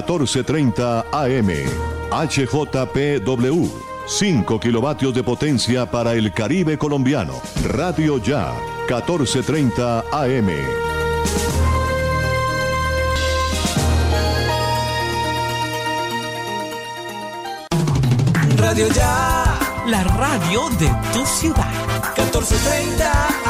1430 AM. HJPW. 5 kilovatios de potencia para el Caribe colombiano. Radio Ya. 1430 AM. Radio Ya. La radio de tu ciudad. 1430 AM.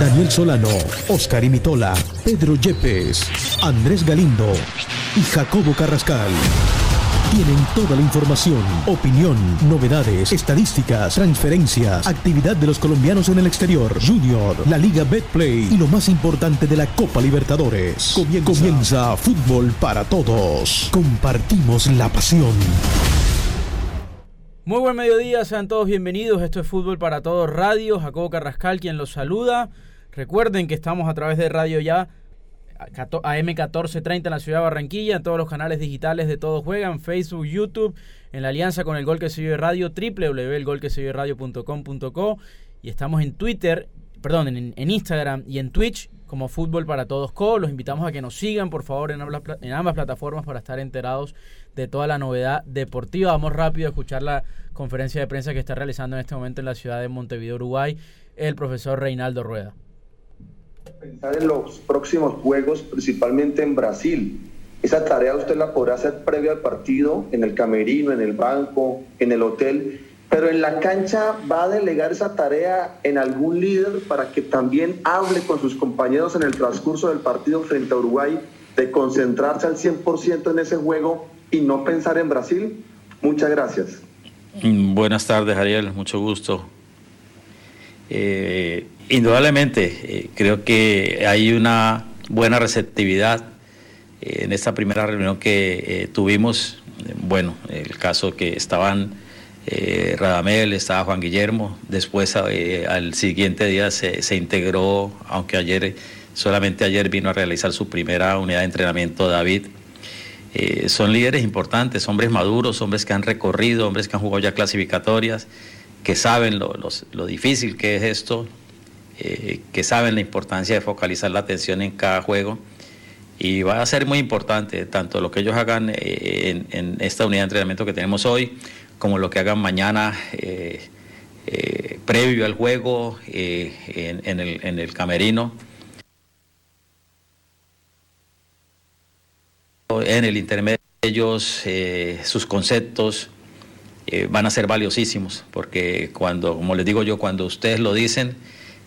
Daniel Solano, Oscar Imitola, Pedro Yepes, Andrés Galindo y Jacobo Carrascal. Tienen toda la información, opinión, novedades, estadísticas, transferencias, actividad de los colombianos en el exterior, Junior, la Liga Betplay y lo más importante de la Copa Libertadores. Comienza, Comienza Fútbol para Todos. Compartimos la pasión. Muy buen mediodía, sean todos bienvenidos. Esto es Fútbol para Todos Radio. Jacobo Carrascal quien los saluda. Recuerden que estamos a través de Radio Ya AM1430 en la ciudad de Barranquilla, en todos los canales digitales de Todos Juegan, Facebook, YouTube, en la alianza con el Gol que se vive radio, www.elgolquesevive.radio.com.co y estamos en Twitter, perdón, en, Instagram y en Twitch como Fútbol para Todos Co. Los invitamos a que nos sigan, por favor, en ambas, en ambas plataformas para estar enterados de toda la novedad deportiva. Vamos rápido a escuchar la conferencia de prensa que está realizando en este momento en la ciudad de Montevideo, Uruguay, el profesor Reinaldo Rueda pensar en los próximos juegos, principalmente en Brasil. Esa tarea usted la podrá hacer previo al partido, en el camerino, en el banco, en el hotel, pero en la cancha va a delegar esa tarea en algún líder para que también hable con sus compañeros en el transcurso del partido frente a Uruguay, de concentrarse al 100% en ese juego y no pensar en Brasil. Muchas gracias. Buenas tardes, Ariel, mucho gusto. Eh, Indudablemente, eh, creo que hay una buena receptividad eh, en esta primera reunión que eh, tuvimos. Bueno, el caso que estaban Radamel, estaba Juan Guillermo, después al siguiente día se, integró, aunque ayer, solamente ayer vino a realizar su primera unidad de entrenamiento David. son líderes importantes, hombres maduros, hombres que han recorrido, hombres que han jugado ya clasificatorias, que saben lo difícil que es esto, eh, que saben la importancia de focalizar la atención en cada juego. Y va a ser muy importante tanto lo que ellos hagan eh, en, esta unidad de entrenamiento que tenemos hoy, como lo que hagan mañana eh, previo al juego en, el, en el camerino. En el intermedio ellos, sus conceptos van a ser valiosísimos, porque cuando, como les digo yo, cuando ustedes lo dicen,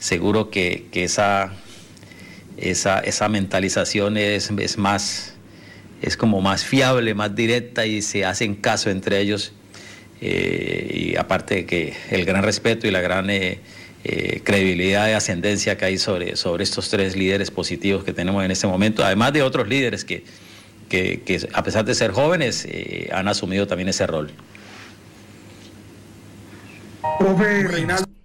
seguro que, esa, esa, esa, mentalización es, es, más, es como más fiable, más directa y se hacen caso entre ellos. Eh, y aparte de que el gran respeto y la gran eh, eh, credibilidad de ascendencia que hay sobre, sobre estos tres líderes positivos que tenemos en este momento, además de otros líderes que, que, que a pesar de ser jóvenes han asumido también ese rol. Profe Reinaldo.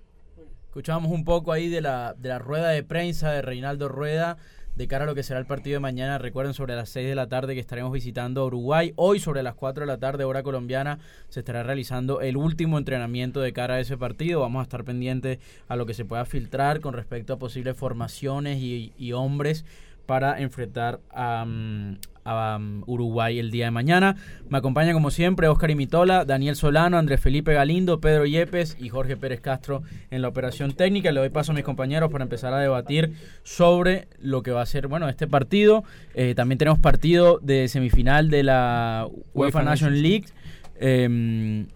Escuchábamos un poco ahí de la, de la rueda de prensa de Reinaldo Rueda de cara a lo que será el partido de mañana. Recuerden sobre las 6 de la tarde que estaremos visitando Uruguay. Hoy sobre las 4 de la tarde, hora colombiana, se estará realizando el último entrenamiento de cara a ese partido. Vamos a estar pendientes a lo que se pueda filtrar con respecto a posibles formaciones y, y hombres para enfrentar a, mm, Um, Uruguay el día de mañana. Me acompaña como siempre Oscar Imitola, Daniel Solano, Andrés Felipe Galindo, Pedro Yepes y Jorge Pérez Castro en la operación técnica. Le doy paso a mis compañeros para empezar a debatir sobre lo que va a ser bueno este partido. Eh, también tenemos partido de semifinal de la UEFA National League. Em,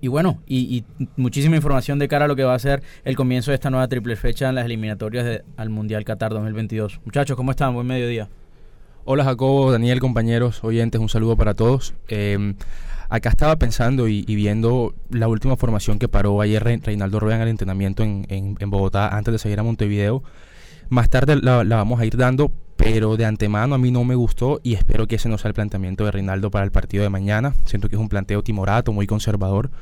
y bueno, y, muchísima información de cara a lo que va a ser el comienzo de esta nueva triple fecha en las eliminatorias al Mundial Qatar 2022. Muchachos, ¿cómo están? Buen mediodía. Hola Jacobo, Daniel, compañeros, oyentes, un saludo para todos. Em, acá estaba pensando y, viendo la última formación que paró ayer Reinaldo Rueda en el entrenamiento en, Bogotá antes de seguir a Montevideo. Más tarde la, vamos a ir dando, pero de antemano a mí no me gustó y espero que ese no sea el planteamiento de Reinaldo para el partido de mañana. Siento que es un planteo timorato, muy conservador.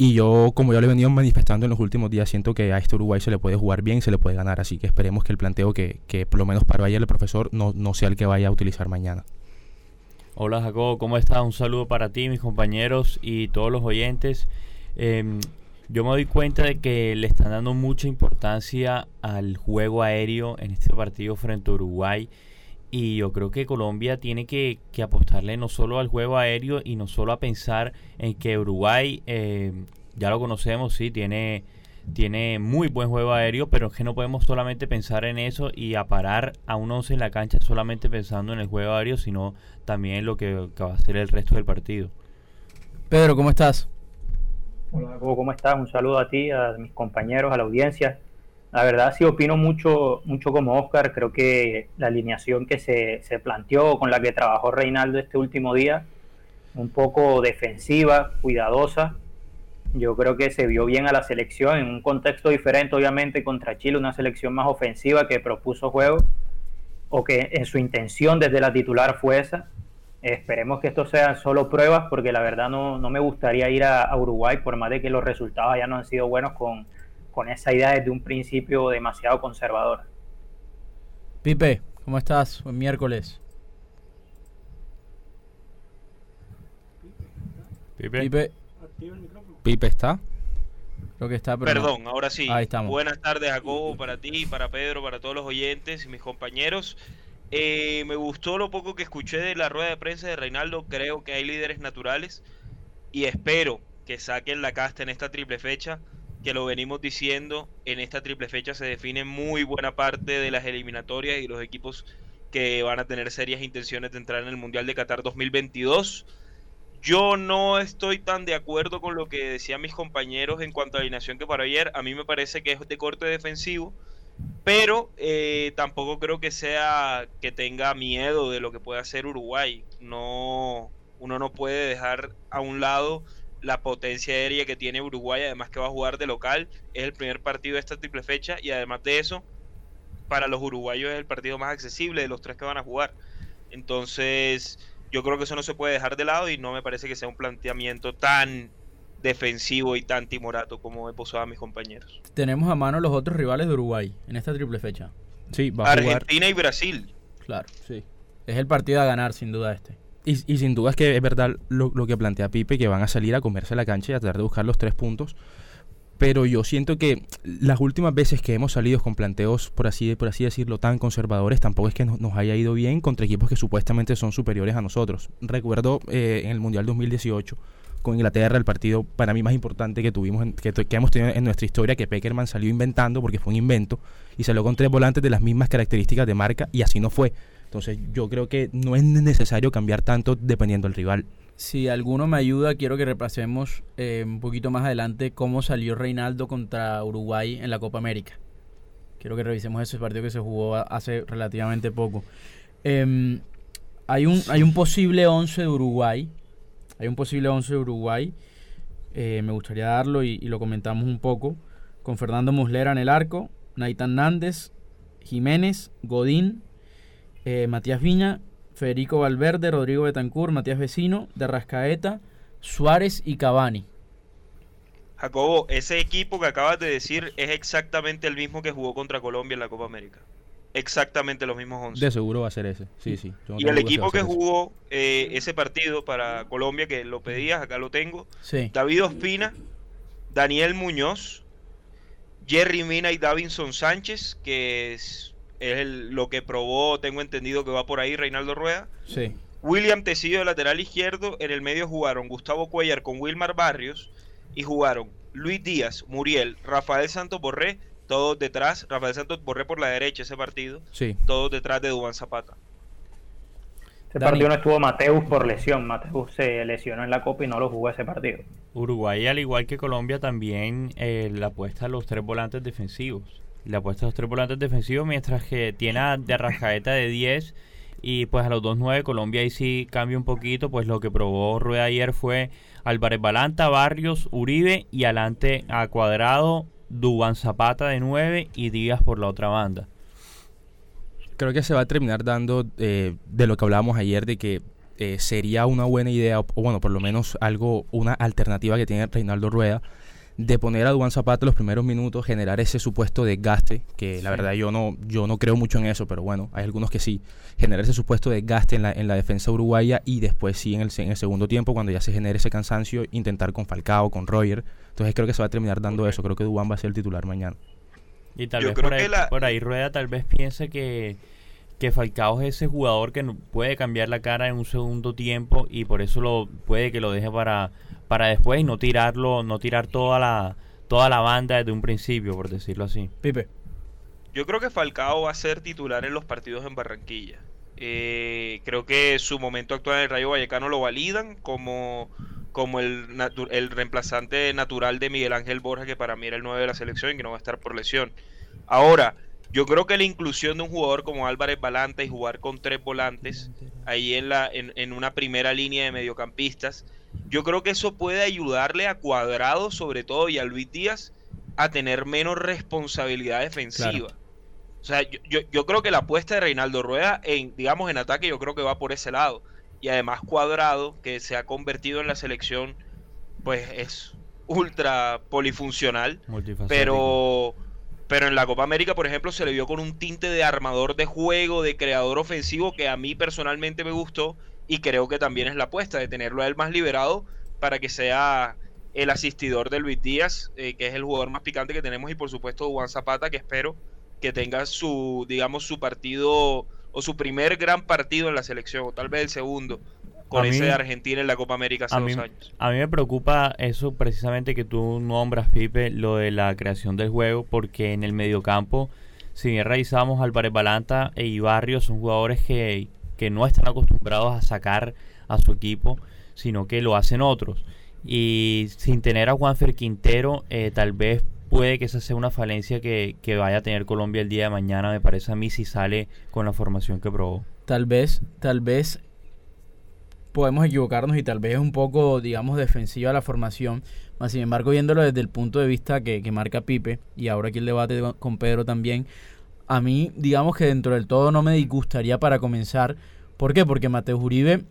Y yo, como ya lo he venido manifestando en los últimos días, siento que a este Uruguay se le puede jugar bien se le puede ganar. Así que esperemos que el planteo que, que por lo menos para ayer el profesor no, no sea el que vaya a utilizar mañana. Hola Jacobo, ¿cómo estás? Un saludo para ti, mis compañeros y todos los oyentes. Em, yo me doy cuenta de que le están dando mucha importancia al juego aéreo en este partido frente a Uruguay. Y yo creo que Colombia tiene que, apostarle no solo al juego aéreo y no solo a pensar en que Uruguay, em, ya lo conocemos, sí, tiene tiene muy buen juego aéreo, pero es que no podemos solamente pensar en eso y a parar a un 11 en la cancha solamente pensando en el juego aéreo, sino también en lo que, va a ser el resto del partido. Pedro, ¿cómo estás? Hola, ¿cómo estás? Un saludo a ti, a mis compañeros, a la audiencia. La verdad sí opino mucho, mucho como Oscar, creo que la alineación que se, se planteó, con la que trabajó Reinaldo este último día, un poco defensiva, cuidadosa, yo creo que se vio bien a la selección en un contexto diferente, obviamente, contra Chile, una selección más ofensiva que propuso juego, o que en su intención desde la titular fue esa. Esperemos que esto sean solo pruebas, porque la verdad no, me gustaría ir a, Uruguay, por más de que los resultados ya no han sido buenos con, con esa idea desde un principio demasiado conservadora. Pipe, ¿cómo estás? Buen miércoles. Pipe. Pipe. Pipe está. Creo que está, Perdón, ahora sí. Ahí estamos. Buenas tardes, Jacobo, para ti, para Pedro, para todos los oyentes y mis compañeros. Eh, me gustó lo poco que escuché de la rueda de prensa de Reinaldo. Creo que hay líderes naturales y espero que saquen la casta en esta triple fecha. Que lo venimos diciendo, en esta triple fecha se define muy buena parte de las eliminatorias y los equipos que van a tener serias intenciones de entrar en el Mundial de Qatar 2022. Yo no estoy tan de acuerdo con lo que decían mis compañeros en cuanto a alineación que para ayer. A mí me parece que es de corte defensivo, pero eh, tampoco creo que sea que tenga miedo de lo que puede hacer Uruguay. No, uno no puede dejar a un lado la potencia aérea que tiene Uruguay, además que va a jugar de local. Es el primer partido de esta triple fecha y además de eso, para los uruguayos es el partido más accesible de los tres que van a jugar. Entonces yo creo que eso no se puede dejar de lado y no me parece que sea un planteamiento tan defensivo y tan timorato como he posado a mis compañeros. Tenemos a mano los otros rivales de Uruguay en esta triple fecha. Sí, va a Argentina y Brasil. Claro, sí. Es el partido a ganar, sin duda, este. Y, sin duda es que es verdad lo, que plantea Pipe, que van a salir a comerse la cancha y a tratar de buscar los tres puntos pero yo siento que las últimas veces que hemos salido con planteos, por así, por así decirlo, tan conservadores, tampoco es que nos, haya ido bien contra equipos que supuestamente son superiores a nosotros. Recuerdo eh, en el Mundial 2018 con Inglaterra, el partido para mí más importante que tuvimos, que, que, hemos tenido en nuestra historia, que Peckerman salió inventando, porque fue un invento, y salió con tres volantes de las mismas características de marca, y así no fue. Entonces yo creo que no es necesario cambiar tanto dependiendo del rival. Si alguno me ayuda, quiero que repasemos eh, un poquito más adelante cómo salió Reinaldo contra Uruguay en la Copa América. Quiero que revisemos ese partido que se jugó hace relativamente poco. Em, hay, un, hay un posible 11 de Uruguay. Hay un posible 11 de Uruguay. Eh, me gustaría darlo y, lo comentamos un poco. Con Fernando Muslera en el arco, Naitan Nández, Jiménez, Godín, eh, Matías Viña, Federico Valverde, Rodrigo Betancourt, Matías Vecino, de Rascaeta, Suárez y Cavani. Jacobo, ese equipo que acabas de decir es exactamente el mismo que jugó contra Colombia en la Copa América. Exactamente los mismos 11. De seguro va a ser ese. Sí, sí. y el equipo que, jugó eh, ese partido para Colombia, que lo pedías, acá lo tengo. Sí. David Ospina, Daniel Muñoz, Jerry Mina y Davinson Sánchez, que es es lo que probó, tengo entendido que va por ahí Reinaldo Rueda. Sí. William Tecillo de lateral izquierdo, en el medio jugaron Gustavo Cuellar con Wilmar Barrios y jugaron Luis Díaz, Muriel, Rafael Santos Borré, todos detrás, Rafael Santos Borré por la derecha ese partido, sí. todos detrás de Dubán Zapata. Ese partido no estuvo Mateus por lesión, Mateus se lesionó en la Copa y no lo jugó ese partido. Uruguay, al igual que Colombia, también eh, la apuesta a los tres volantes defensivos le ha puesto los tres volantes defensivos, mientras que tiene a de Rascaeta de 10 y pues a los 2-9 Colombia ahí sí cambia un poquito, pues lo que probó Rueda ayer fue Álvarez Balanta, Barrios, Uribe y adelante a Cuadrado, Dubán Zapata de 9 y Díaz por la otra banda. Creo que se va a terminar dando eh, de lo que hablábamos ayer, de que eh, sería una buena idea, o bueno, por lo menos algo, una alternativa que tiene Reinaldo Rueda, de poner a Duan Zapata los primeros minutos, generar ese supuesto desgaste, que la verdad yo no, yo no creo mucho en eso, pero bueno, hay algunos que sí, generar ese supuesto desgaste en la, en la defensa uruguaya y después sí en el, en el segundo tiempo, cuando ya se genere ese cansancio, intentar con Falcao, con Roger. Entonces creo que se va a terminar dando eso, creo que Duan va a ser el titular mañana. Y tal vez por ahí, por ahí Rueda tal vez piense que que Falcao es ese jugador que puede cambiar la cara en un segundo tiempo y por eso lo puede que lo deje para, para después y no tirarlo, no tirar toda la toda la banda desde un principio, por decirlo así. Pipe. Yo creo que Falcao va a ser titular en los partidos en Barranquilla. Eh, creo que su momento actual en el Rayo Vallecano lo validan como, como el, el reemplazante natural de Miguel Ángel Borja, que para mí era el 9 de la selección y que no va a estar por lesión. Ahora, yo creo que la inclusión de un jugador como Álvarez Balanta y jugar con tres volantes ahí en, la, en, una primera línea de mediocampistas, yo creo que eso puede ayudarle a Cuadrado, sobre todo, y a Luis Díaz a tener menos responsabilidad defensiva. O sea, yo, yo, creo que la apuesta de Reinaldo Rueda, en, digamos, en ataque, yo creo que va por ese lado. Y además Cuadrado, que se ha convertido en la selección, pues es ultra polifuncional. Pero pero en la Copa América, por ejemplo, se le vio con un tinte de armador de juego, de creador ofensivo, que a mí personalmente me gustó y creo que también es la apuesta de tenerlo a él más liberado para que sea el asistidor de Luis Díaz, eh, que es el jugador más picante que tenemos, y por supuesto Juan Zapata, que espero que tenga su, digamos, su partido o su primer gran partido en la selección, o tal vez el segundo, con ese de Argentina en la Copa América hace dos años. A mí me preocupa eso precisamente que tú nombras, Pipe, lo de la creación del juego, porque en el mediocampo, si bien revisamos Álvarez Balanta e Ibarrio, son jugadores que, que no están acostumbrados a sacar a su equipo, sino que lo hacen otros. Y sin tener a Juanfer Quintero, eh, tal vez puede que esa sea una falencia que, que, vaya a tener Colombia el día de mañana, me parece a mí, si sale con la formación que probó. Tal vez, tal vez podemos equivocarnos y tal vez es un poco, digamos, defensiva la formación. Sin embargo, viéndolo desde el punto de vista que, marca Pipe, y ahora aquí el debate con Pedro también, a mí, digamos que dentro del todo no me disgustaría para comenzar. ¿Por qué? Porque Mateo Uribe,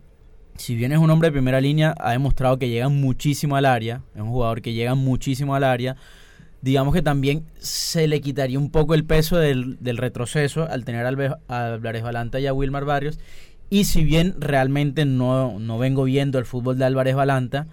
si bien es un hombre de primera línea, ha demostrado que llega muchísimo al área, es un jugador que llega muchísimo al área. Digamos que también se le quitaría un poco el peso del, del retroceso al tener a Álvarez Balanta y a Wilmar Barrios y si bien realmente no, no vengo viendo el fútbol de Álvarez Balanta,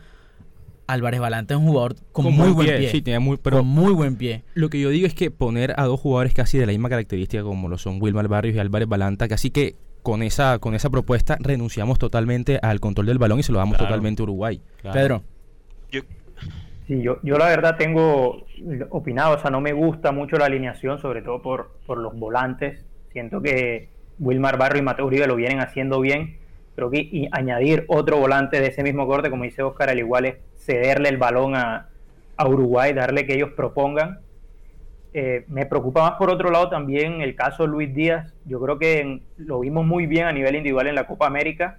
Álvarez Balanta es un jugador con, muy buen pie. Sí, tiene muy, pero con muy buen pie. Lo que yo digo es que poner a dos jugadores casi de la misma característica como lo son Wilmar Barrios y Álvarez Balanta, casi que con esa, con esa propuesta renunciamos totalmente al control del balón y se lo damos totalmente a Uruguay. Pedro. Yo... Sí, yo, yo la verdad tengo opinado, o sea, no me gusta mucho la alineación, sobre todo por, por los volantes. Siento que Wilmar Barro y Mateo Uribe lo vienen haciendo bien. Creo que y añadir otro volante de ese mismo corte, como dice Oscar, al igual es cederle el balón a, Uruguay, darle que ellos propongan. Eh, me preocupa más por otro lado también el caso de Luis Díaz. Yo creo que lo vimos muy bien a nivel individual en la Copa América,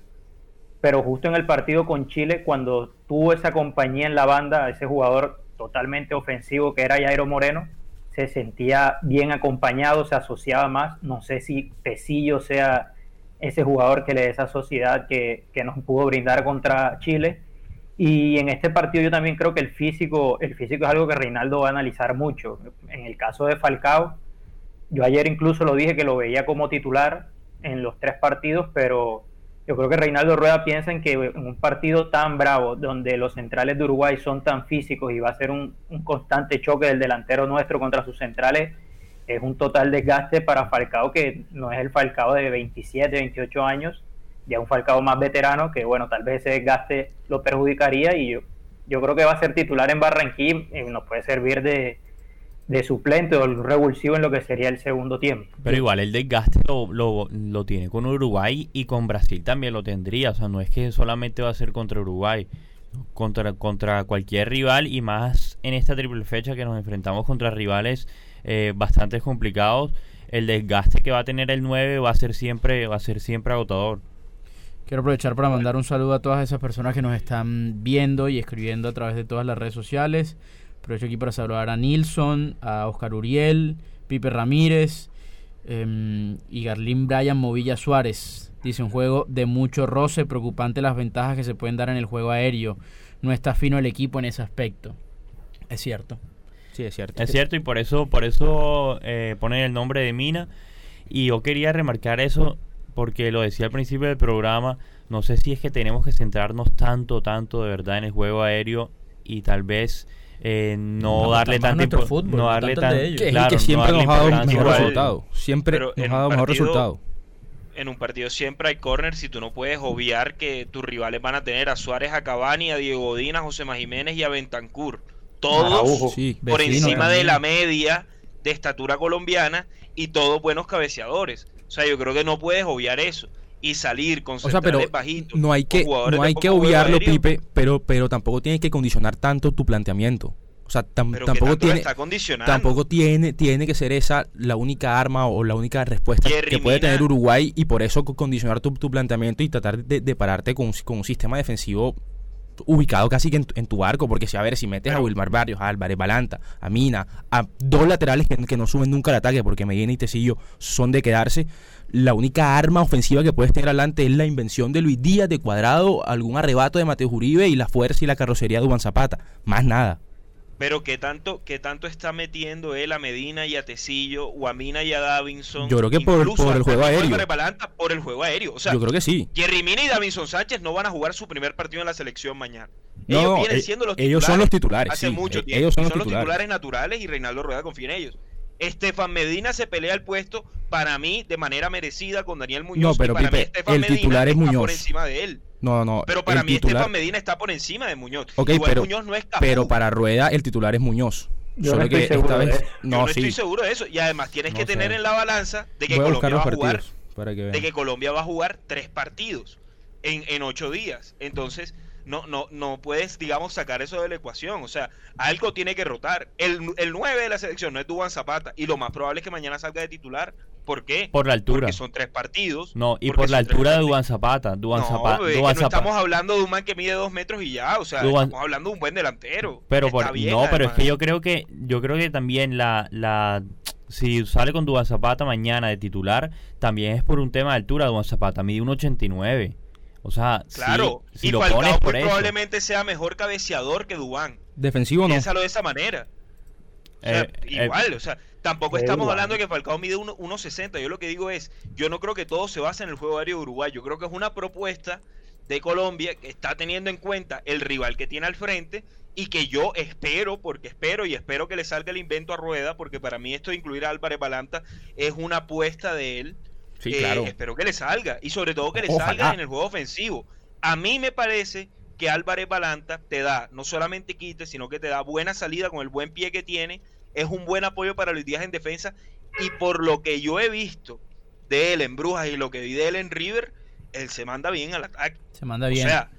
pero justo en el partido con Chile, cuando tuvo esa compañía en la banda, ese jugador totalmente ofensivo que era Jairo Moreno, se sentía bien acompañado, se asociaba más. No sé si Tecillo sea ese jugador que le dé esa sociedad que, nos pudo brindar contra Chile. Y en este partido yo también creo que el físico, el físico es algo que Reinaldo va a analizar mucho. En el caso de Falcao, yo ayer incluso lo dije que lo veía como titular en los tres partidos, pero yo creo que Reinaldo Rueda piensa en que en un partido tan bravo, donde los centrales de Uruguay son tan físicos y va a ser un, constante choque del delantero nuestro contra sus centrales, es un total desgaste para Falcao que no es el Falcao de 27, 28 años, ya un Falcao más veterano que bueno, tal vez ese desgaste lo perjudicaría y yo, yo creo que va a ser titular en Barranquilla y nos puede servir de, de suplente o revulsivo en lo que sería el segundo tiempo. Pero igual el desgaste lo, lo, lo, tiene con Uruguay y con Brasil también lo tendría. O sea, no es que solamente va a ser contra Uruguay, contra, contra cualquier rival y más en esta triple fecha que nos enfrentamos contra rivales eh, bastante complicados. El desgaste que va a tener el 9 va a ser siempre, va a ser siempre agotador. Quiero aprovechar para mandar un saludo a todas esas personas que nos están viendo y escribiendo a través de todas las redes sociales. Aprovecho aquí para saludar a Nilson, a Oscar Uriel, Pipe Ramírez, Em, y Garlín Bryan Movilla Suárez dice un juego de mucho roce, preocupante las ventajas que se pueden dar en el juego aéreo. No está fino el equipo en ese aspecto. Es cierto. Sí, es cierto. Es cierto y por eso, por eso eh, ponen el nombre de Mina. Y yo quería remarcar eso porque lo decía al principio del programa. No sé si es que tenemos que centrarnos tanto, tanto de verdad en el juego aéreo y tal vez eh, no, darle tanto fútbol, no darle tan, claro, que siempre nos ha dado mejor resultado siempre nos ha dado mejor resultado en un partido siempre hay corners y tú no puedes obviar que tus rivales van a tener a Suárez, a Cavani, a Diego Godín, a José Jiménez y a Bentancur. Todos por encima de la media de estatura colombiana y todos buenos cabeceadores. O sea, yo creo que no puedes obviar eso y salir con o sea, pero no hay que no hay que obviarlo Pipe pero pero tampoco tienes que condicionar tanto tu planteamiento. O sea tampoco tiene tampoco tiene tiene que ser esa la única arma o la única respuesta que puede tener Uruguay y por eso condicionar tu, planteamiento y tratar de, pararte con, con un sistema defensivo ubicado casi que en, tu arco, porque si a ver, si metes a Wilmar Barrios, a Álvarez Balanta, a Mina, a dos laterales que, no suben nunca al ataque, porque Medina y Tecillo son de quedarse, la única arma ofensiva que puedes tener adelante es la invención de Luis Díaz de cuadrado, algún arrebato de Mateo Uribe y la fuerza y la carrocería de Juan Zapata, más nada. Pero que tanto, que tanto está metiendo él a Medina y a Tecillo o a Mina y a Davinson. Yo creo que por, por el juego aéreo. Por el juego aéreo. O sea, Yo creo que sí. Jerry Mina y Davinson Sánchez no van a jugar su primer partido en la selección mañana. ellos vienen eh, siendo los titulares. Ellos son los titulares. Hace mucho tiempo. Ellos son, los, titulares. naturales y Reinaldo Rueda confía en ellos. Estefan Medina se pelea el puesto para mí de manera merecida con Daniel Muñoz. No, pero para Pipe, el titular es Muñoz. por encima de él. No, no. Pero para mí Estefan Medina está por encima de Muñoz. pero, Muñoz no es Pero para Rueda el titular es Muñoz. Yo no estoy seguro de eso. No, estoy seguro de eso. Y además tienes que tener en la balanza de que Colombia va a jugar de que Colombia va a jugar tres partidos en, en ocho días. Entonces, no, no, no puedes, digamos, sacar eso de la ecuación. O sea, algo tiene que rotar. El, el 9 de la selección no es Duban Zapata. Y lo más probable es que mañana salga de titular. ¿Por qué? Por la altura. Porque son tres partidos. No, y por la altura de Duban Zapata. Duban no, Zapata. no estamos hablando de un man que mide dos metros y ya. O sea, estamos hablando de un buen delantero. Pero no, pero es que yo creo que yo creo que también la, la si sale con Duban Zapata mañana de titular, también es por un tema de altura. Duban Zapata mide 1.89. O sea, claro, si, y lo pones por probablemente sea mejor cabeceador que Dubán. Defensivo no. Piénsalo de esa manera. Eh, eh, igual, o sea, tampoco estamos hablando de que Falcao mide 1.60. Yo lo que digo es, yo no creo que todo se base en el juego aéreo de Uruguay. Yo creo que es una propuesta de Colombia que está teniendo en cuenta el rival que tiene al frente y que yo espero, porque espero y espero que le salga el invento a rueda, porque para mí esto de incluir a Álvarez Balanta es una apuesta de él Sí, eh, claro. Espero que le salga. Y sobre todo que le salga en el juego ofensivo. A mí me parece que Álvarez Balanta te da, no solamente quite, sino que te da buena salida con el buen pie que tiene. Es un buen apoyo para los días en defensa. Y por lo que yo he visto de él en Brujas y lo que vi de él en River, él se manda bien al ataque. Se manda bien. O sea,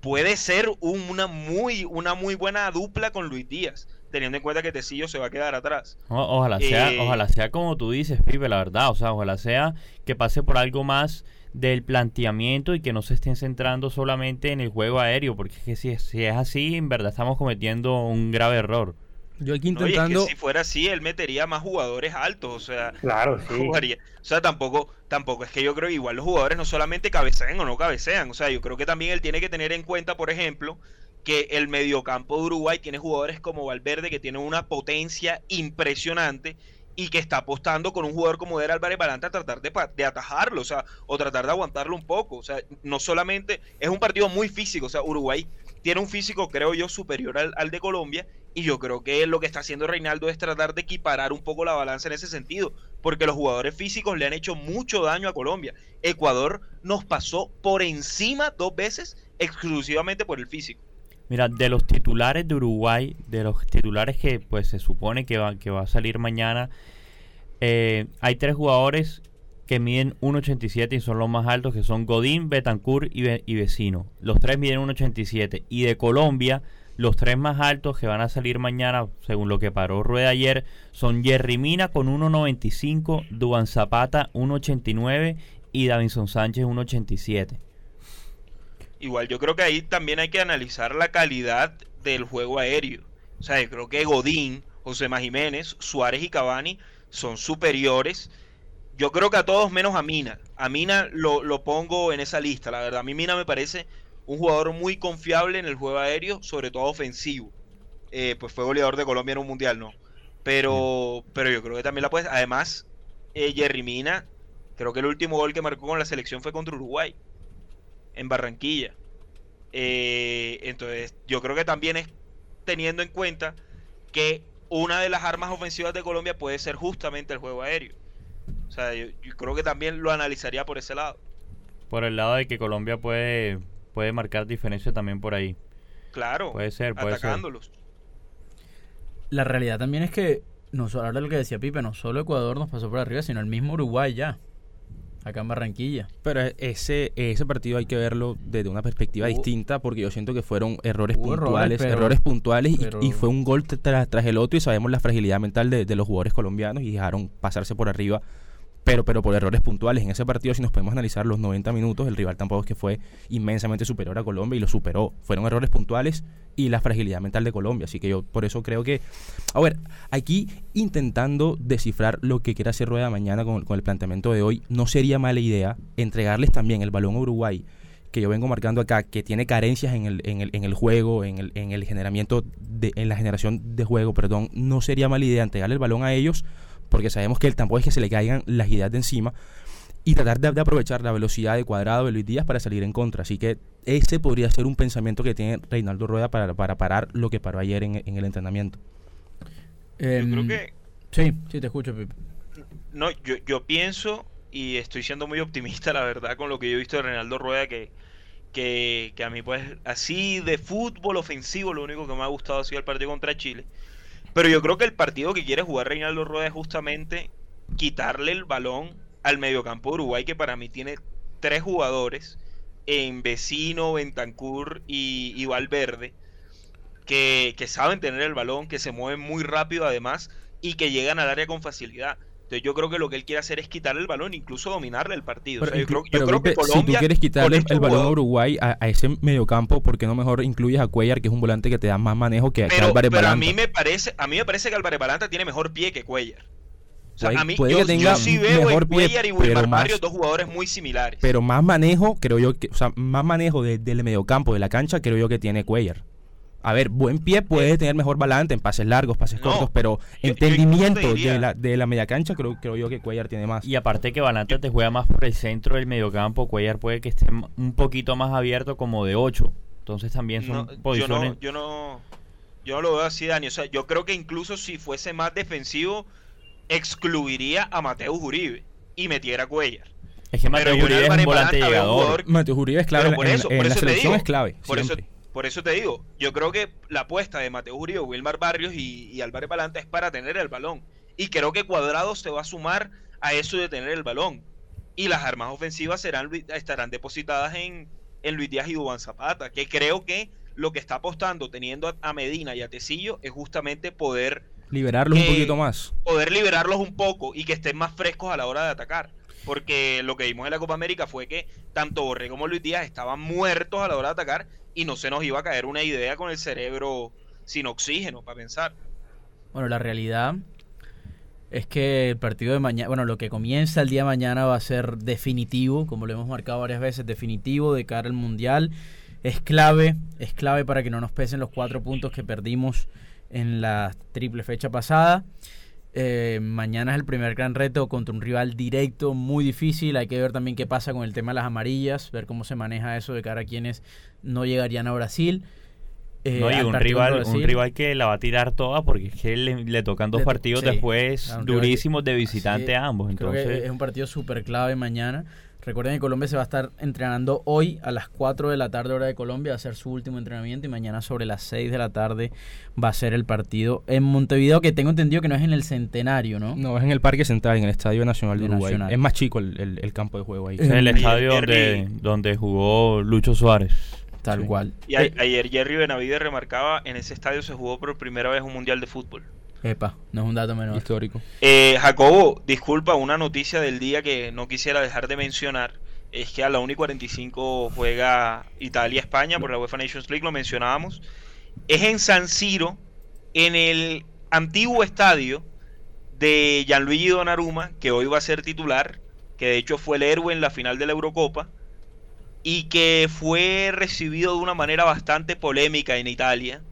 puede ser una, muy, una muy buena dupla con Luis Díaz teniendo en cuenta que Tecillo se va a quedar atrás. ojalá, sea, eh, ojalá sea como tú dices, Pipe, la verdad. O sea, ojalá sea que pase por algo más del planteamiento y que no se estén centrando solamente en el juego aéreo, porque es que si, si es así, en verdad estamos cometiendo un grave error. Yo aquí intentando. si fuera así, él metería más jugadores altos. O sea, claro, sí. O sea, tampoco, tampoco es que yo creo igual los jugadores no solamente cabecean o no cabecean. O sea, yo creo que también él tiene que tener en cuenta, por ejemplo, que el mediocampo de Uruguay tiene jugadores como Valverde que tienen una potencia impresionante y que está apostando con un jugador como Der Álvarez Balanta a tratar de, atajarlo, o sea, o tratar de aguantarlo un poco. O sea, no solamente es un partido muy físico, o sea, Uruguay tiene un físico, creo yo, superior al de Colombia, y yo creo que lo que está haciendo Reinaldo es tratar de equiparar un poco la balanza en ese sentido, porque los jugadores físicos le han hecho mucho daño a Colombia. Ecuador nos pasó por encima dos veces exclusivamente por el físico. Mira, de los titulares de Uruguay, de los titulares que pues se supone que va, que va a salir mañana, eh, hay tres jugadores que miden 1.87 y son los más altos, que son Godín, Betancourt y, y Vecino. Los tres miden 1.87. Y de Colombia, los tres más altos que van a salir mañana, según lo que paró Rueda ayer, son Jerry Mina con 1.95, Duan Zapata 1.89 y Davinson Sánchez 1.87 igual yo creo que ahí también hay que analizar la calidad del juego aéreo. O sea, yo creo que Godín, José Jiménez, Suárez y Cavani son superiores Yo creo que a todos menos a Mina. A Mina lo, lo pongo en esa lista, la verdad. A mí Mina me parece un jugador muy confiable en el juego aéreo, sobre todo ofensivo. Eh, pues fue goleador de Colombia en un mundial, ¿no? Pero, pero yo creo que también la puede. Además, eh, Jerry Mina, creo que el último gol que marcó con la selección fue contra Uruguay, en Barranquilla. Eh, entonces, yo creo que también es teniendo en cuenta que una de las armas ofensivas de Colombia puede ser justamente el juego aéreo. O sea, yo, creo que también lo analizaría por ese lado. Por el lado de que Colombia puede, puede marcar diferencia también por ahí. Claro, puede ser, puede atacándolos. La realidad también es que, no ahora lo que decía Pipe, no solo Ecuador nos pasó por arriba, sino el mismo Uruguay ya acá en Barranquilla. Pero ese, ese partido hay que verlo desde una perspectiva distinta porque yo siento que fueron errores puntuales, errores, puntuales y, fue un gol tras, tras el otro y sabemos la fragilidad mental de, de los jugadores colombianos y dejaron pasarse por arriba pero, pero por errores puntuales. En ese partido, si nos podemos analizar los 90 minutos, el rival tampoco es que fue inmensamente superior a Colombia y lo superó. Fueron errores puntuales y la fragilidad mental de Colombia. Así que yo por eso creo que. A ver, aquí intentando descifrar lo que quiera hacer Rueda mañana con, el planteamiento de hoy, no sería mala idea entregarles también el balón a Uruguay que yo vengo marcando acá, que tiene carencias en el, en el, en el juego, en el, en el generamiento, de, en la generación de juego, perdón, no sería mala idea entregarle el balón a ellos porque sabemos que el tampoco es que se le caigan las ideas de encima y tratar de, aprovechar la velocidad de cuadrado de Luis Díaz para salir en contra. Así que ese podría ser un pensamiento que tiene Reinaldo Rueda para, para parar lo que paró ayer en, el entrenamiento. yo creo em, que... Sí, sí, te escucho, Pipe. No, yo, yo pienso y estoy siendo muy optimista, la verdad, con lo que yo he visto de Reinaldo Rueda, que, que, que a mí, pues, así de fútbol ofensivo, lo único que me ha gustado ha sido el partido contra Chile. Pero yo creo que el partido que quiere jugar Reinaldo Rueda es justamente quitarle el balón al mediocampo de Uruguay, que para mí tiene tres jugadores, en Vecino, Bentancur y, Valverde, que, que, saben tener el balón, que se mueven muy rápido además y que llegan al área con facilidad. Entonces yo creo que lo que él quiere hacer es quitarle el balón, incluso dominarle el partido. yo creo, que si tú quieres quitarle el balón a Uruguay, a, ese mediocampo, ¿por qué no mejor incluyes a Cuellar, que es un volante que te da más manejo que, pero, Álvarez pero a mí me parece, a mí me parece que Álvarez Balanta tiene mejor pie que Cuellar. O sea, a mí, puede que tenga sí veo mejor pie, Cuellar y Wilmar Barrios dos jugadores muy similares. Pero más manejo, creo yo, que, o sea, más manejo del mediocampo, de la cancha, creo yo que tiene Cuellar a ver, buen pie puede eh, tener mejor balance en pases largos, pases cortos, pero entendimiento de, la, de la media cancha creo, creo yo que Cuellar tiene más. Y aparte que Balante te juega más por el centro del mediocampo, Cuellar puede que esté un poquito más abierto como de 8. Entonces también son posiciones... Yo no, yo no, lo veo así, Dani. O sea, yo creo que incluso si fuese más defensivo, excluiría a Mateo Uribe y metiera a Cuellar. Es que Mateo Uribe es un volante llegador. Mateo Uribe es clave por eso, en, la selección es clave. Por eso, por eso te digo, yo creo que la apuesta de Mateo Uribe, Wilmar Barrios y, y Álvarez Palanta es para tener el balón. Y creo que Cuadrado se va a sumar a eso de tener el balón. Y las armas ofensivas serán, estarán depositadas en, en Luis Díaz y Dubán Zapata, que creo que lo que está apostando teniendo a, Medina y a Tecillo es justamente poder liberarlos un poquito más. Poder liberarlos un poco y que estén más frescos a la hora de atacar. Porque lo que vimos en la Copa América fue que tanto Borré como Luis Díaz estaban muertos a la hora de atacar y no se nos iba a caer una idea con el cerebro sin oxígeno para pensar. Bueno, la realidad es que el partido de mañana, bueno, lo que comienza el día de mañana va a ser definitivo, como lo hemos marcado varias veces, definitivo de cara al Mundial. Es clave, es clave para que no nos pesen los cuatro puntos que perdimos en la triple fecha pasada. Eh, mañana es el primer gran reto contra un rival directo muy difícil. Hay que ver también qué pasa con el tema de las amarillas, ver cómo se maneja eso de cara a quienes no llegarían a Brasil. Eh, no, y un rival, un rival que la va a tirar toda porque es que le, tocan dos partidos después durísimos de visitante a ambos. Entonces... es un partido súper clave mañana. Recuerden que Colombia se va a estar entrenando hoy a las 4 de la tarde hora de Colombia, va a ser su último entrenamiento y mañana sobre las 6 de la tarde va a ser el partido en Montevideo, que tengo entendido que no es en el Centenario, ¿no? No, es en el Parque Central, en el Estadio Nacional de, Uruguay. Es más chico el, campo de juego ahí. Es el estadio donde, donde jugó Lucho Suárez. Tal cual. Y ayer Jerry Benavides remarcaba, en ese estadio se jugó por primera vez un Mundial de Fútbol. Epa, no es un dato menor. Histórico. Eh, Jacobo, disculpa, una noticia del día que no quisiera dejar de mencionar es que a la 1 y 45 juega Italia-España por la UEFA Nations League, lo mencionábamos. Es en San Siro, en el antiguo estadio de Gianluigi Donnarumma, que hoy va a ser titular, que de hecho fue el héroe en la final de la Eurocopa, y que fue recibido de una manera bastante polémica en Italia,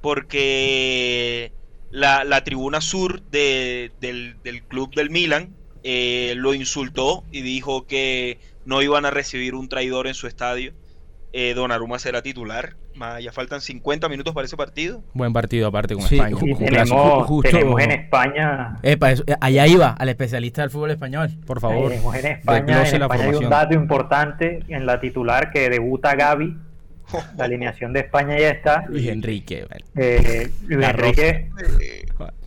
porque la, tribuna sur del, club del Milan eh, lo insultó y dijo que no iban a recibir un traidor en su estadio. Eh, Donnarumma será titular. ya faltan 50 minutos para ese partido. Buen partido aparte con España. tenemos, en España... Epa, allá iba, al especialista del fútbol español. Por favor. Tenemos en España, hay un dato importante en la titular que debuta Gaby. La alineación de España ya está. Luis Enrique. Eh, Luis Enrique,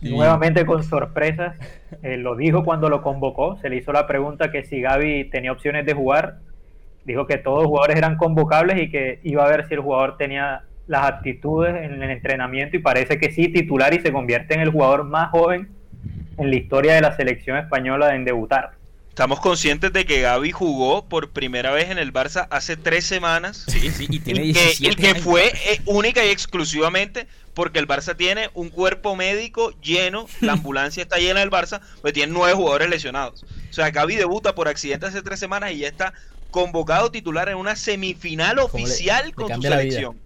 nuevamente con sorpresas. Eh, lo dijo cuando lo convocó. Se le hizo la pregunta que si Gaby tenía opciones de jugar dijo que todos los jugadores eran convocables y que iba a ver si el jugador tenía las actitudes en el entrenamiento y parece que sí, titular y se convierte en el jugador más joven en la historia de la selección española en debutar. Estamos conscientes de que Gaby jugó por primera vez en el Barça hace tres semanas. Sí, sí, y tiene que, fue eh, única y exclusivamente porque el Barça tiene un cuerpo médico lleno, la ambulancia está llena del Barça, pues tiene nueve jugadores lesionados. O sea, Gaby debuta por accidente hace tres semanas y ya está convocado titular en una semifinal oficial con su selección.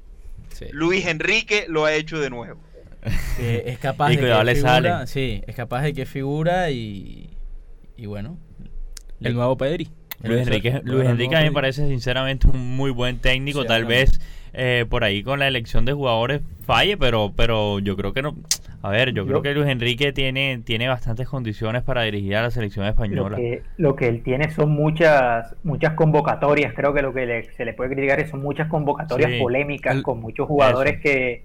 Luis Enrique lo ha hecho de nuevo. Eh, es capaz de que figura, sí, es capaz de que figura y, y bueno, el nuevo Pedri. Luis Enrique, Luis Enrique a mí me parece sinceramente un muy buen técnico, tal vez eh, por ahí con la elección de jugadores falle, pero pero yo creo que no. A ver, yo, creo que Luis Enrique tiene, tiene bastantes condiciones para dirigir a la selección española. Lo que, él tiene son muchas muchas convocatorias, creo que lo que se le puede criticar es son muchas convocatorias polémicas con muchos jugadores que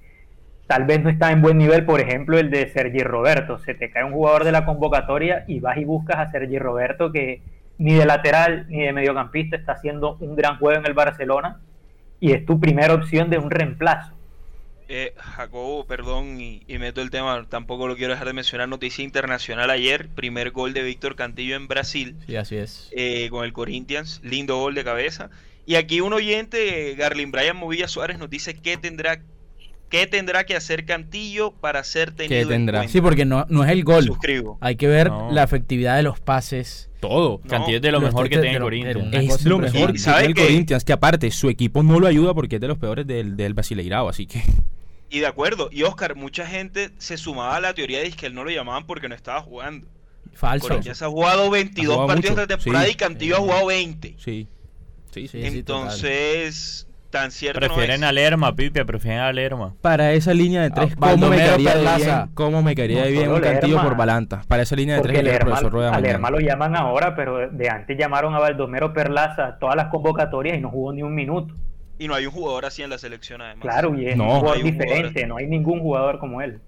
tal vez no están en buen nivel, por ejemplo el de Sergi Roberto, se te cae un jugador de la convocatoria y vas y buscas a Sergi Roberto que ni de lateral ni de mediocampista está haciendo un gran juego en el Barcelona y es tu primera opción de un reemplazo. Eh, Jacobo, perdón, y, meto el tema, tampoco lo quiero dejar de mencionar, noticia internacional ayer, primer gol de Víctor Cantillo en Brasil. Sí, así es. Eh, con el Corinthians, lindo gol de cabeza. Y aquí un oyente, Garlin Brian Movilla Suárez, nos dice que tendrá ¿Qué tendrá que hacer Cantillo para ser tenido ¿Qué tendrá? Sí, porque no, no es el gol. Suscribo. Hay que ver la efectividad de los pases. Todo. Cantillo es de lo mejor que tiene el Corinthians. Es lo mejor que tiene el Corinthians, que aparte su equipo no lo ayuda porque es de los peores del, del Basileirao, así que... Y de acuerdo. Y Oscar, mucha gente se sumaba a la teoría de que él no lo llamaban porque no estaba jugando. Falso. Ya se ha jugado 22 partidos de temporada y Cantillo ha jugado 20. Sí. Sí, sí. Entonces, tan cierto prefieren a Lerma, Pipe, prefieren a Lerma. Para esa línea de ah, tres, ¿cómo, me caería bien, ¿cómo me caería bien un Cantillo por Balanta? Para esa línea de tres, el profesor Rueda A Lerma lo llaman ahora, pero de antes llamaron a Baldomero Perlaza todas las convocatorias y no jugó ni un minuto. Y no hay un jugador así en la selección, además. Claro, y es un jugador diferente, no hay ningún jugador como él.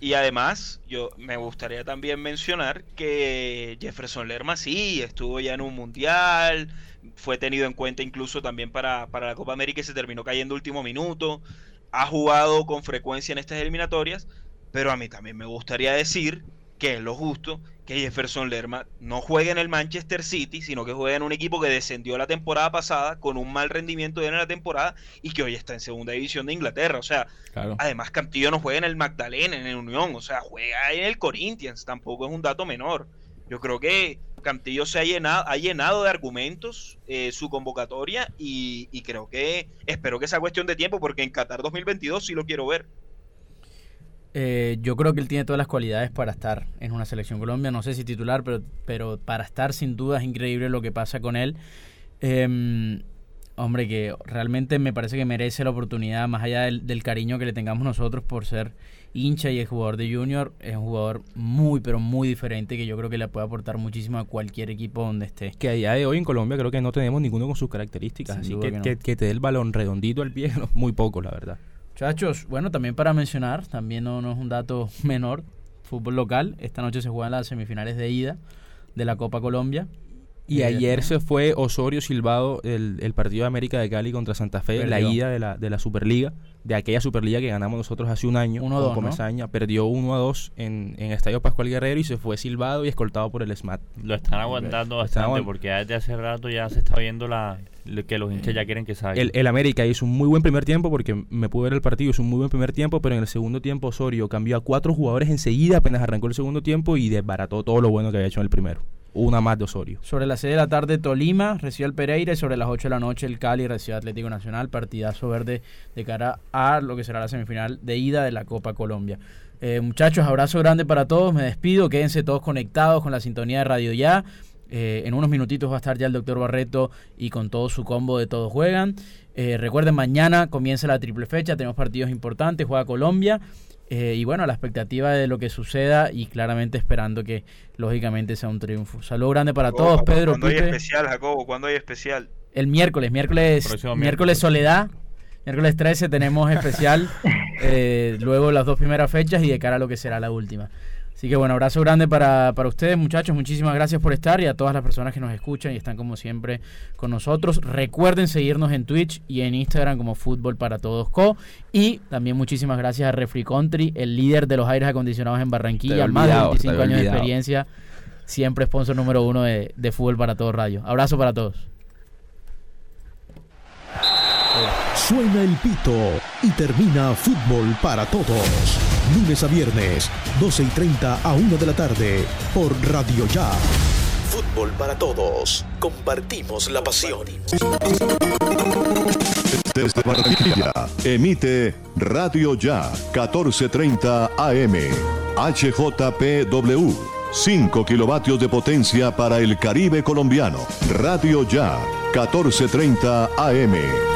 Y además, yo me gustaría también mencionar que Jefferson Lerma sí estuvo ya en un mundial, fue tenido en cuenta incluso también para, para la Copa América y se terminó cayendo último minuto. Ha jugado con frecuencia en estas eliminatorias, pero a mí también me gustaría decir que es lo justo que Jefferson Lerma no juegue en el Manchester City, sino que juegue en un equipo que descendió la temporada pasada con un mal rendimiento en la temporada y que hoy está en segunda división de Inglaterra. O sea, además Cantillo no juega en el Magdalena, en el Unión, o sea, juega en el Corinthians, tampoco es un dato menor. Yo creo que Cantillo se ha llenado, ha llenado de argumentos eh, su convocatoria y, creo que espero que sea cuestión de tiempo porque en Qatar 2022 sí lo quiero ver. Eh, yo creo que él tiene todas las cualidades para estar en una selección Colombia. No sé si titular, pero, pero para estar sin duda es increíble lo que pasa con él. Em, hombre, que realmente me parece que merece la oportunidad, más allá del, cariño que le tengamos nosotros por ser hincha y el jugador de Junior. Es un jugador muy, pero muy diferente que yo creo que le puede aportar muchísimo a cualquier equipo donde esté. Que a día de hoy en Colombia creo que no tenemos ninguno con sus características. así que, que, te dé el balón redondito al pie, muy poco, la verdad. Muchachos, bueno, también para mencionar, también no, es un dato menor, fútbol local, esta noche se juegan las semifinales de ida de la Copa Colombia. Y ayer se fue Osorio Silvado el, el, partido de América de Cali contra Santa Fe, la ida de la, de la Superliga, de aquella Superliga que ganamos nosotros hace un año con Comesaña. Perdió 1 a 2 en, en Estadio Pascual Guerrero y se fue silbado y escoltado por el SMAT. Lo están aguantando bastante porque desde hace rato ya se está viendo la que los hinchas ya quieren que salga. El, el, América hizo un muy buen primer tiempo porque me pude ver el partido, hizo un muy buen primer tiempo, pero en el segundo tiempo Osorio cambió a cuatro jugadores enseguida apenas arrancó el segundo tiempo y desbarató todo lo bueno que había hecho en el primero una más de Osorio. Sobre las 6 de la tarde Tolima recibe al Pereira y sobre las 8 de la noche el Cali recibe Atlético Nacional, partidazo verde de cara a lo que será la semifinal de ida de la Copa Colombia. Eh, muchachos, abrazo grande para todos, me despido, quédense todos conectados con la sintonía de Radio Ya. Eh, en unos minutitos va a estar ya el doctor Barreto y con todo su combo de todos juegan. Eh, recuerden, mañana comienza la triple fecha, tenemos partidos importantes, juega Colombia. Eh, y bueno, la expectativa de lo que suceda y claramente esperando que lógicamente sea un triunfo. Saludo grande para todos, Pedro. ¿Cuándo hay especial, Jacobo? ¿Cuándo hay especial? El miércoles, miércoles, miércoles, Soledad. Miércoles 13 tenemos especial, eh, luego las dos primeras fechas y de cara a lo que será la última. Así que bueno, abrazo grande para, para ustedes muchachos, muchísimas gracias por estar y a todas las personas que nos escuchan y están como siempre con nosotros. Recuerden seguirnos en Twitch y en Instagram como Fútbol para Todos Co. Y también muchísimas gracias a Refri Country, el líder de los aires acondicionados en Barranquilla, más de 25 años de experiencia, siempre sponsor número uno de, de Fútbol para Todos Radio. Abrazo para todos. Suena el pito y termina Fútbol para Todos. Lunes a viernes, 12 y 30 a 1 de la tarde, por Radio Ya. Fútbol para Todos. Compartimos la pasión. Desde Barranquilla, emite Radio Ya, 1430 AM. HJPW. 5 kilovatios de potencia para el Caribe colombiano. Radio Ya, 1430 AM.